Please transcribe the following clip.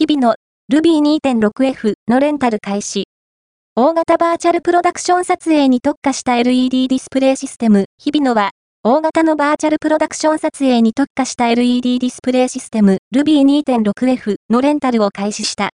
日々の Ruby2.6F のレンタル開始。大型バーチャルプロダクション撮影に特化した LED ディスプレイシステム、日々のは、大型のバーチャルプロダクション撮影に特化した LED ディスプレイシステム、Ruby2.6F のレンタルを開始した。